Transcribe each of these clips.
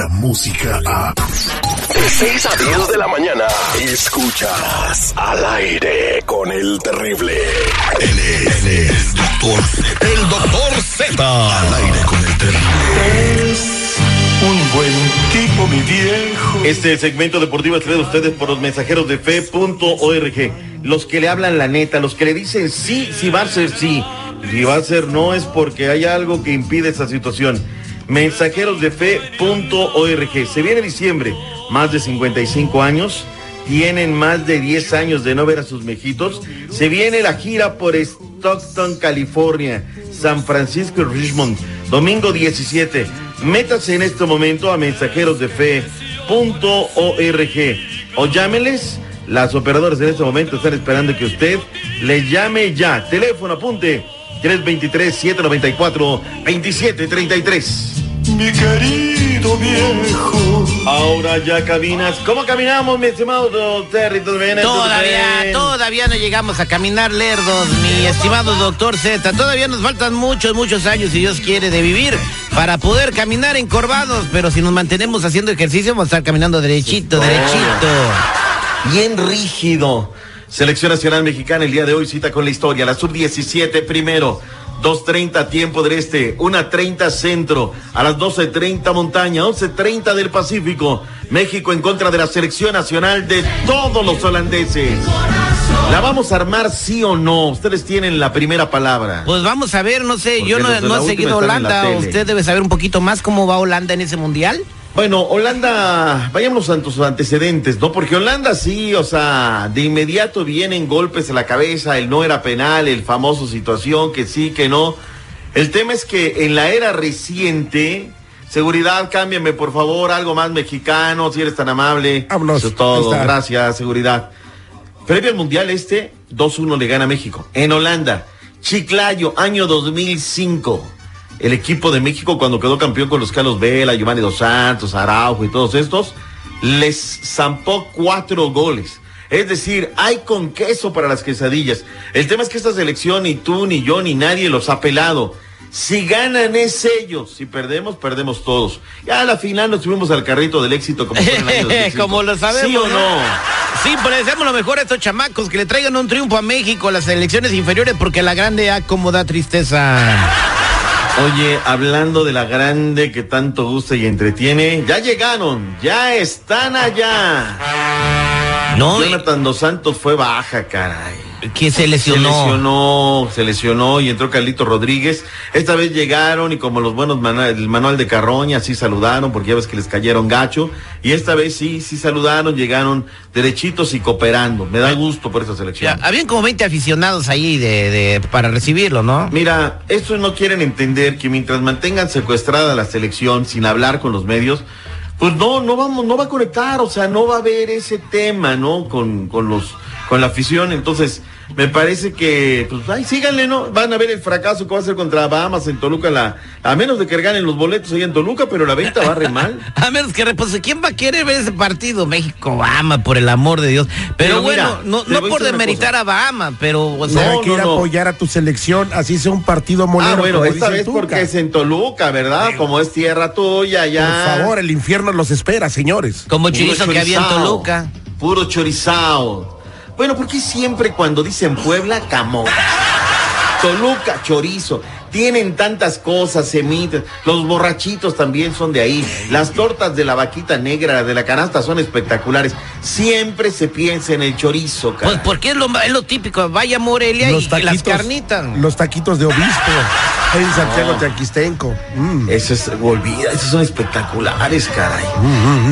la música a... De 6 a 10 de la mañana, escuchas al aire con el terrible. Él es, él es doctor Z. El doctor Z. Al aire con el terrible. Un buen tipo, mi viejo. Este segmento deportivo es traído a ustedes por los mensajeros de fe.org. Los que le hablan la neta, los que le dicen sí, sí va a ser sí. Si va a ser no es porque hay algo que impide esa situación. Mensajeros de fe.org. Se viene diciembre, más de 55 años. Tienen más de 10 años de no ver a sus mejitos. Se viene la gira por Stockton, California, San Francisco y Richmond. Domingo 17. Métase en este momento a mensajeros de fe.org o llámeles. Las operadoras en este momento están esperando que usted les llame ya. Teléfono, apunte 323-794-2733. Mi querido viejo. Ahora ya caminas. ¿Cómo caminamos, mi estimado. ¿Todo Todavía, todavía no llegamos a caminar lerdos, mi estimado doctor Z. Todavía nos faltan muchos, muchos años, si Dios quiere, de vivir para poder caminar encorvados. Pero si nos mantenemos haciendo ejercicio, vamos a estar caminando derechito, derechito. Bien rígido. Selección Nacional Mexicana el día de hoy cita con la historia. La sub-17 primero. 2.30 tiempo del este, 1.30 centro, a las 12.30 montaña, 11.30 del Pacífico. México en contra de la selección nacional de todos los holandeses. ¿La vamos a armar sí o no? Ustedes tienen la primera palabra. Pues vamos a ver, no sé, Porque yo no, no he seguido Holanda. Usted debe saber un poquito más cómo va Holanda en ese mundial. Bueno, Holanda, vayamos a tus antecedentes, ¿no? Porque Holanda sí, o sea, de inmediato vienen golpes en la cabeza, el no era penal, el famoso situación, que sí, que no. El tema es que en la era reciente, seguridad, cámbiame por favor, algo más mexicano, si eres tan amable. Vámonos, Eso es todo, gracias, seguridad. Previo al Mundial este, 2-1 le gana México. En Holanda, Chiclayo, año 2005. El equipo de México cuando quedó campeón con los Carlos Vela, Giovanni Dos Santos, Araujo y todos estos, les zampó cuatro goles. Es decir, hay con queso para las quesadillas. El tema es que esta selección ni tú, ni yo, ni nadie los ha pelado. Si ganan es ellos, si perdemos, perdemos todos. Ya a la final nos subimos al carrito del éxito como fue en el año 2005. Como lo sabemos. ¿Sí o no? Sí, pero deseamos lo mejor a estos chamacos, que le traigan un triunfo a México, las elecciones inferiores, porque la grande A como da tristeza. Oye, hablando de la grande que tanto gusta y entretiene, ya llegaron, ya están allá. No, Jonathan Dos Santos fue baja, caray. Que se Se lesionó. lesionó, se lesionó y entró Carlito Rodríguez. Esta vez llegaron y como los buenos manu- el manual de Carroña, sí saludaron porque ya ves que les cayeron gacho. Y esta vez sí, sí saludaron, llegaron derechitos y cooperando. Me da gusto por esa Ya, selección. habían como 20 aficionados ahí de, de- para recibirlo, ¿no? Mira, estos no quieren entender que mientras mantengan secuestrada la selección sin hablar con los medios, pues no, no vamos, no va a conectar, o sea, no va a haber ese tema, ¿no? Con, con los, con la afición. Entonces, me parece que, pues, ay, síganle, ¿no? Van a ver el fracaso que va a ser contra Bahamas en Toluca, la, a menos de que ganen los boletos ahí en Toluca, pero la venta va re mal. A menos que pues, ¿quién va a querer ver ese partido? México, Bahama, por el amor de Dios. Pero, Pero bueno, mira, no, no por demeritar a Bahama, pero, o sea, No, hay que no, ir a no. apoyar a tu selección, así sea un partido molero. Ah, bueno, esta vez porque es en Toluca, ¿verdad? Como es tierra tuya, ya. Por favor, el infierno los espera, señores. como chorizo que había en Toluca. Puro chorizao. Bueno, ¿por qué siempre cuando dicen Puebla, camote? Toluca, chorizo. Tienen tantas cosas, semitas. Los borrachitos también son de ahí. Las tortas de la vaquita negra, de la canasta, son espectaculares. Siempre se piensa en el chorizo, Pues cara. porque es lo, es lo típico, vaya Morelia y las carnitas. Los taquitos de obispo en Santiago Teaquistenco. Mm. Eso es, olvida, esos son espectaculares, caray.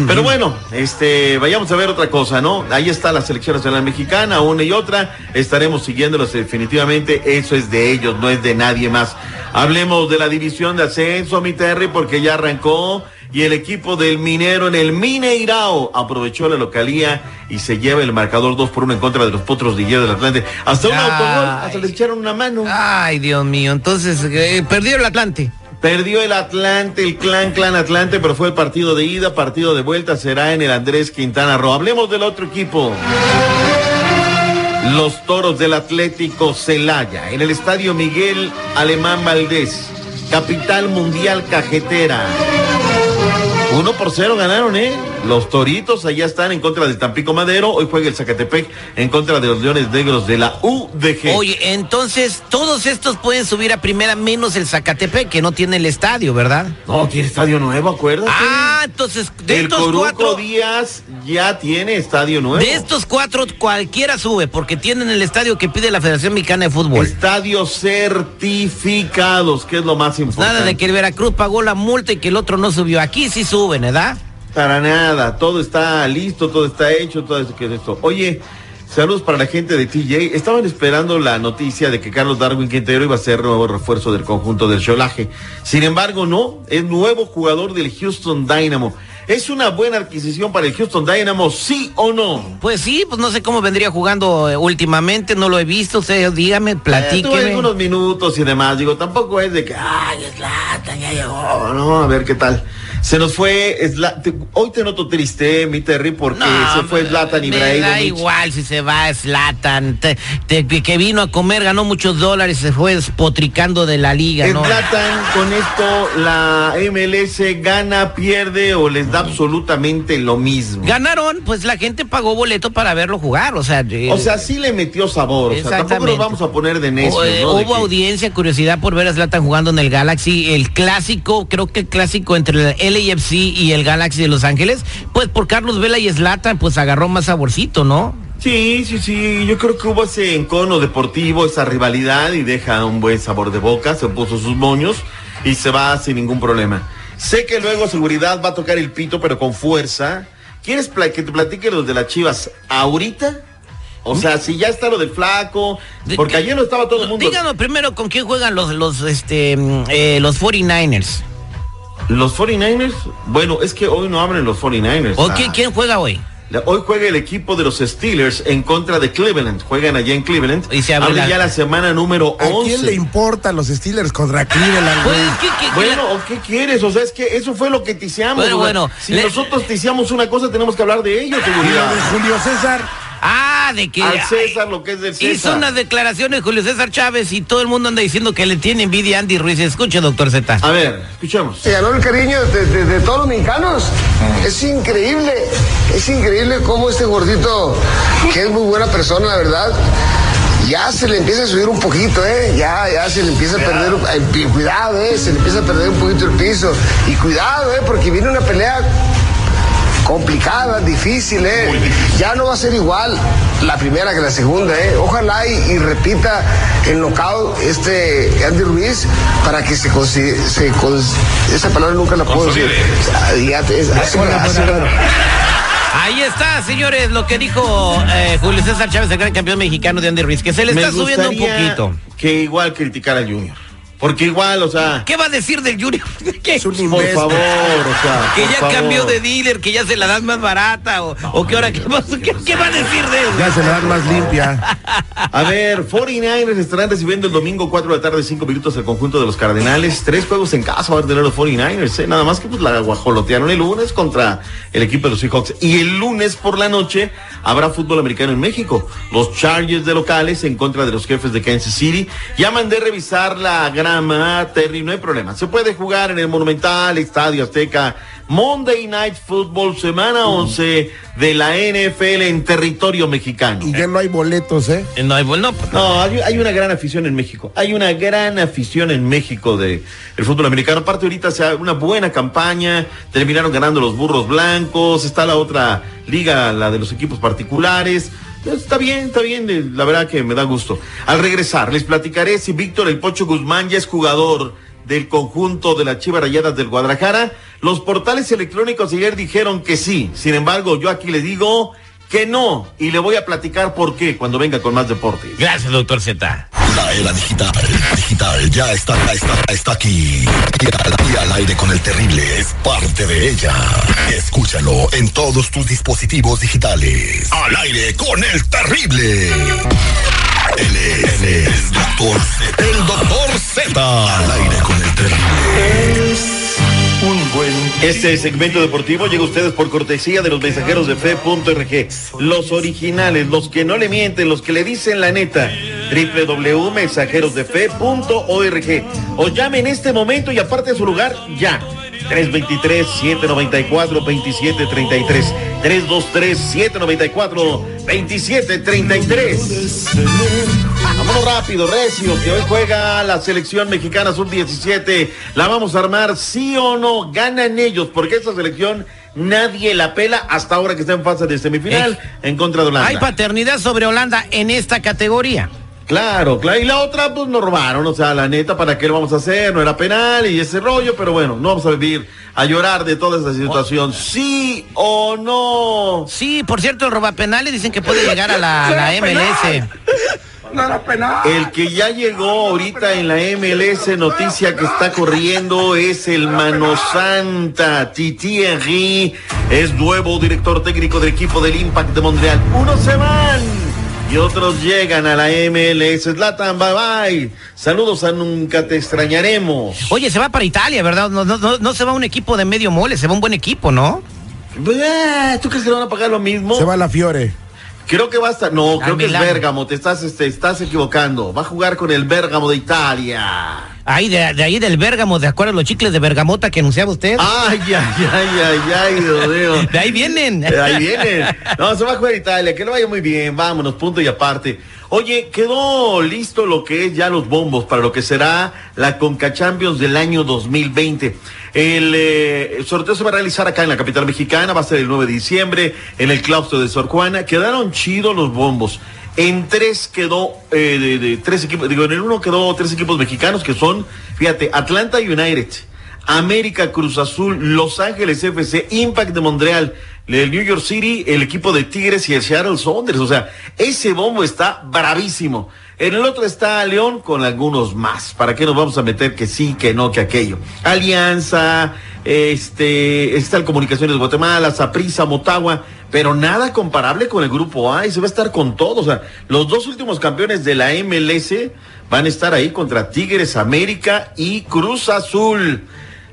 Pero bueno, este, vayamos a ver otra cosa, ¿no? Ahí está la selección nacional mexicana, una y otra. Estaremos siguiéndolos definitivamente. Eso es de ellos, no es de nadie más. Hablemos de la división de ascenso, mi Terry, porque ya arrancó. Y el equipo del Minero en el Mineirao aprovechó la localía y se lleva el marcador 2 por 1 en contra de los Potros de Hierro del Atlante. Hasta un Ay. autogol, hasta le echaron una mano. Ay, Dios mío, entonces eh, perdió el Atlante. Perdió el Atlante, el clan, clan Atlante, pero fue el partido de ida, partido de vuelta será en el Andrés Quintana Roo. Hablemos del otro equipo. Los toros del Atlético Celaya, en el estadio Miguel Alemán Valdés, capital mundial cajetera. Uno por cero ganaron, ¿eh? Los Toritos allá están en contra del Tampico Madero. Hoy juega el Zacatepec en contra de los Leones Negros de la UDG. Oye, entonces todos estos pueden subir a primera menos el Zacatepec, que no tiene el estadio, ¿verdad? No, tiene estadio nuevo, acuérdate. Ah, entonces de el estos Coruco cuatro, Díaz ya tiene estadio nuevo. de estos cuatro cualquiera sube, porque tienen el estadio que pide la Federación Mexicana de Fútbol. Estadios certificados, que es lo más importante. Nada de que el Veracruz pagó la multa y que el otro no subió. Aquí sí suben, ¿verdad? Para nada, todo está listo, todo está hecho, todo eso que es esto. Oye, saludos para la gente de TJ. Estaban esperando la noticia de que Carlos Darwin Quintero iba a ser nuevo refuerzo del conjunto del Cholaje. Sin embargo, no, es nuevo jugador del Houston Dynamo. ¿Es una buena adquisición para el Houston Dynamo, sí o no? Pues sí, pues no sé cómo vendría jugando eh, últimamente, no lo he visto, usted dígame, Eh, platíqueme. tuve algunos minutos y demás. Digo, tampoco es de que, ay, es lata, ya llegó. No, a ver qué tal. Se nos fue, te- hoy te noto triste, mi Terry, porque se fue Zlatan me da Ibrahimovic. igual si se va Slatan, que vino a comer, ganó muchos dólares, se fue despotricando de la liga, ¿no? Zlatan, con esto la MLS gana, pierde o les da absolutamente lo mismo. Ganaron, pues la gente pagó boleto para verlo jugar, o sea, eh, O sea, sí le metió sabor. O sea, tampoco nos vamos a poner de necios, o, eh, ¿no? De hubo que- audiencia, curiosidad por ver a Zlatan jugando en el Galaxy, el clásico, creo que el clásico entre el LAFC y el Galaxy de Los Ángeles, pues por Carlos Vela y Zlatan, pues agarró más saborcito, ¿no? Sí, sí, sí. Yo creo que hubo ese encono deportivo, esa rivalidad y deja un buen sabor de boca. Se puso sus moños y se va sin ningún problema. Sé que luego seguridad va a tocar el pito, pero con fuerza. ¿Quieres que te platique los de las chivas ahorita? O sea, si ya está lo del flaco, porque ayer no estaba todo el mundo. Díganos primero con quién juegan los, los, este, mm, eh, los 49ers. Los 49ers, bueno, es que hoy no abren los 49ers. ¿O Ah. quién, juega hoy? Hoy juega el equipo de los Steelers en contra de Cleveland. Juegan allá en Cleveland. Y se abre la- ya la semana número ¿A 11. quién le importan los Steelers contra Cleveland, Pues, güey? ¿qué- qué- Bueno, ¿o qué quieres? O sea, es que eso fue lo que ticiamos. Bueno, bueno, Si le- nosotros ticiamos una cosa, tenemos que hablar de ello, seguridad. de Julio César. Ah, de que Al César lo que es del hizo César. unas declaraciones Julio César Chávez y todo el mundo anda diciendo que le tiene envidia a Andy Ruiz. Escuche, doctor Z. A ver, escuchemos. Se ganó el cariño de, de- de todos los mexicanos. Es increíble, es increíble cómo este gordito, que es muy buena persona, la verdad, ya se le empieza a subir un poquito, ¿eh? Ya, ya se le empieza a perder, pi- cuidado, ¿eh? Se le empieza a perder un poquito el piso. Y cuidado, ¿eh? Porque viene una pelea complicada, difícil, ¿eh? Ya no va a ser igual la primera que la segunda, ¿eh? Ojalá y, y repita el knockout este Andy Ruiz para que se consi- se cons- esa palabra nunca la puedo decir. Ah, Ahí está, señores, lo que dijo eh, Julio César Chávez, el gran campeón mexicano de Andy Ruiz, que se le Me está subiendo un poquito. Que igual criticar al Junior. Porque igual, o sea, ¿Qué va a decir del Junior? ¿Qué? Es un por favor, o sea. Que ya favor. cambió de dealer, que ya se la das más barata, o, o que ahora, ¿qué, pasó? ¿Qué, qué va a decir de él? Ya se le dan más limpia. A ver, 49ers estarán recibiendo el domingo 4 de la tarde, 5 minutos el conjunto de los Cardenales. Tres juegos en casa van a tener los 49ers, ¿eh? Nada más que pues la guajolotearon el lunes contra el equipo de los Seahawks. Y el lunes por la noche habrá fútbol americano en México. Los Chargers de locales en contra de los jefes de Kansas City. Ya mandé revisar la grama, Terry, no hay problema. Se puede jugar en el Monumental, Estadio Azteca. Monday Night Football, semana 11 de la NFL en territorio mexicano. Y ya no hay boletos, ¿eh? No, hay- pues, No, hay, hay una gran afición en México. Hay una gran afición en México de el fútbol americano. Aparte ahorita se ha una buena campaña. Terminaron ganando los burros blancos. Está la otra liga, la de los equipos particulares. Está bien, está bien. eh, La verdad que me da gusto. Al regresar, les platicaré si Víctor El Pocho Guzmán ya es jugador del conjunto de las Chivas Rayadas del Guadalajara. Los portales electrónicos ayer dijeron que sí. Sin embargo, yo aquí le digo que no. Y le voy a platicar por qué cuando venga con más deportes. gracias, doctor Z. La era digital, digital, ya está, está, está aquí. Y al, y al aire con el terrible es parte de ella. Escúchalo en todos tus dispositivos digitales. Al aire con el terrible. Él es, él es Doctor Z. El Doctor Z. Al aire con el terrible. Un buen Este segmento deportivo llega a ustedes por cortesía de los mensajeros de fe.rg. Los originales, los que no le mienten, los que le dicen la neta. www.mensajerosdefe.org. O llame en este momento y aparte de su lugar ya. 323-794-2733. 323-794-2733. Vámonos rápido, Recio, que hoy juega la selección mexicana sub-17. La vamos a armar, sí o no. Ganan ellos, porque esta selección nadie la pela hasta ahora que está en fase de semifinal en contra de Holanda. Hay paternidad sobre Holanda en esta categoría. Claro, claro. Y la otra, pues nos robaron. O sea, la neta, ¿para qué lo vamos a hacer? No era penal y ese rollo, pero bueno, no vamos a vivir a llorar de toda esa situación. ¿Sí o no? Sí, por cierto, el robapenales dicen que puede llegar a la, la MLS. No era penal. El que ya llegó ahorita en la MLS, noticia que está corriendo, es el Mano Santa. Titi Henry es nuevo director técnico del equipo del Impact de Montreal. Unos se van y otros llegan a la MLS. Zlatan, bye bye. Saludos a Nunca Te Extrañaremos. Oye, se va para Italia, ¿verdad? No, no, no, no se va un equipo de medio mole, se va un buen equipo, ¿no? Eh, ¿Tú crees que le van a pagar lo mismo? Se va a la Fiore. Creo que va a estar. No, creo que es. Bérgamo. Te estás, este, estás equivocando. Va a jugar con el Bérgamo de Italia. Ahí, de, de ahí del Bérgamo, ¿de acuerdo? Los chicles de bergamota que anunciaba usted. Ay, ay, ay, ay, ay, Dios mío. De ahí vienen. De ahí vienen. No, se va a jugar Italia. Que lo vaya muy bien. Vámonos, punto y aparte. Oye, quedó listo lo que es ya los bombos para lo que será la Conca Champions del año 2020. El, eh, el sorteo se va a realizar acá en la capital mexicana, va a ser el 9 de diciembre en el claustro de Sor Juana. Quedaron chidos los bombos. En tres quedó, eh, de, tres equipos, digo, en el uno quedó tres equipos mexicanos que son, fíjate, Atlanta United, América Cruz Azul, Los Ángeles FC, Impact de Montreal, el New York City, el equipo de Tigres y el Seattle Sounders. O sea, ese bombo está bravísimo. En el otro está León con algunos más. ¿Para qué nos vamos a meter que sí, que no, que aquello? Alianza, este, está Comunicaciones de Guatemala, Saprissa, Motagua, pero nada comparable con el grupo A y se va a estar con todo. O sea, los dos últimos campeones de la MLS van a estar ahí contra Tigres, América y Cruz Azul.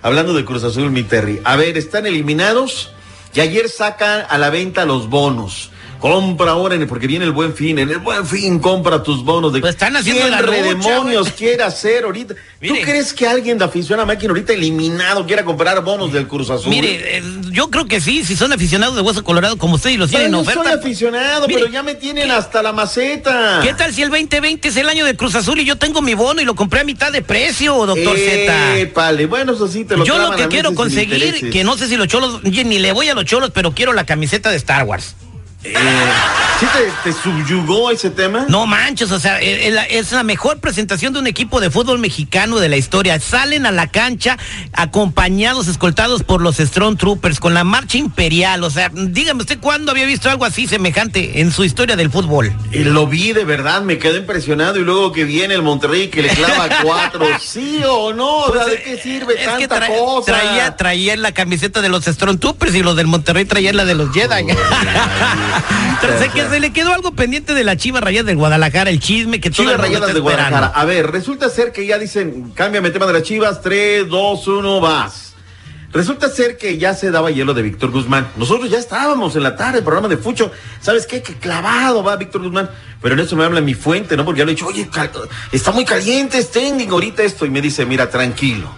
Hablando de Cruz Azul, mi Terry. A ver, están eliminados y ayer sacan a la venta los bonos. Compra ahora, en porque viene el buen fin. En el buen fin, compra tus bonos. De Pues están haciendo ¿Quién la lucha, demonios quiere hacer ahorita? Mire. ¿Tú crees que alguien de afición a máquina ahorita eliminado quiera comprar bonos del Cruz Azul? Mire, eh, yo creo que sí, si son aficionados de Hueso Colorado como usted y los tienen en yo soy oferta. aficionado, Mire, pero ya me tienen hasta la maceta. ¿Qué tal si el 2020 es el año de Cruz Azul y yo tengo mi bono y lo compré a mitad de precio, doctor Z? Épale, bueno, eso sí te lo Yo lo que quiero conseguir, que no sé si los cholos, ni le voy a los cholos, pero quiero la camiseta de Star Wars. Eh, ¿Sí te, te subyugó ese tema? No manches, o sea, eh, eh, la- es la mejor presentación de un equipo de fútbol mexicano de la historia. Salen a la cancha acompañados, escoltados por los Strong Troopers, con la marcha imperial. O sea, dígame usted cuándo había visto algo así semejante en su historia del fútbol. Lo vi de verdad, me quedé impresionado y luego que viene el Monterrey que le clava cuatro, ¿sí o no? O sea, ¿de qué sirve Pues, Es que tanta tra- cosa? traía, traía la camiseta de los Strong Troopers y los del Monterrey traían la de los Jedi. se, que se le quedó algo pendiente de la Chiva Rayada del Guadalajara, el chisme que Chivas Rayadas de Guadalajara. A ver, resulta ser que ya dicen, cámbiame tema de las Chivas, 3, 2, 1, vas. Resulta ser que ya se daba hielo de Víctor Guzmán. Nosotros ya estábamos en la tarde, el programa de Fucho. ¿Sabes qué? Que clavado va Víctor Guzmán. Pero en eso me habla mi fuente, ¿no? Porque ya le he dicho, oye, está muy caliente, standing ahorita esto. Y me dice, mira, tranquilo.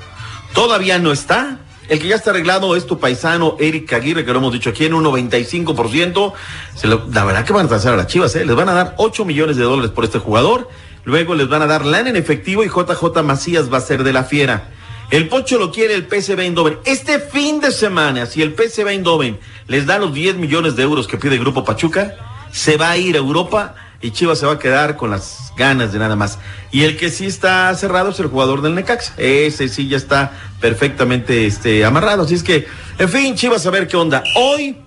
Todavía no está. El que ya está arreglado es tu paisano Eric Aguirre, que lo hemos dicho aquí en un 95%. Se la verdad que van a transar a las chivas, ¿eh? Les van a dar 8 millones de dólares por este jugador. Luego les van a dar lana en efectivo y JJ Macías va a ser de la fiera. El Pocho lo quiere el PSV Eindhoven. Este fin de semana, si el PSV Eindhoven les da los 10 millones de euros que pide el Grupo Pachuca, se va a ir a Europa y Chivas se va a quedar con las ganas de nada más. Y el que sí está cerrado es el jugador del Necaxa. Ese sí ya está perfectamente este, amarrado. Así es que, en fin, Chivas a ver qué onda. Hoy,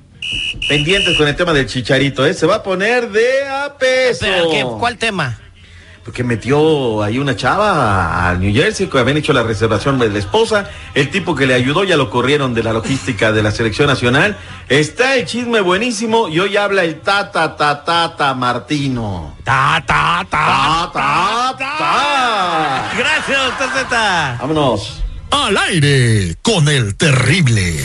pendientes con el tema del chicharito, ¿eh? Se va a poner de a peso. ¿qué- ¿Cuál tema? Porque metió ahí una chava a New Jersey, que habían hecho la reservación de la esposa. El tipo que le ayudó ya lo corrieron de la logística de la selección nacional. Está el chisme buenísimo y hoy habla el tata, tata, tata Martino. Ta, ta, ta. Ta, ta, ta. Gracias, doctor Z. Vámonos. Al aire con el terrible.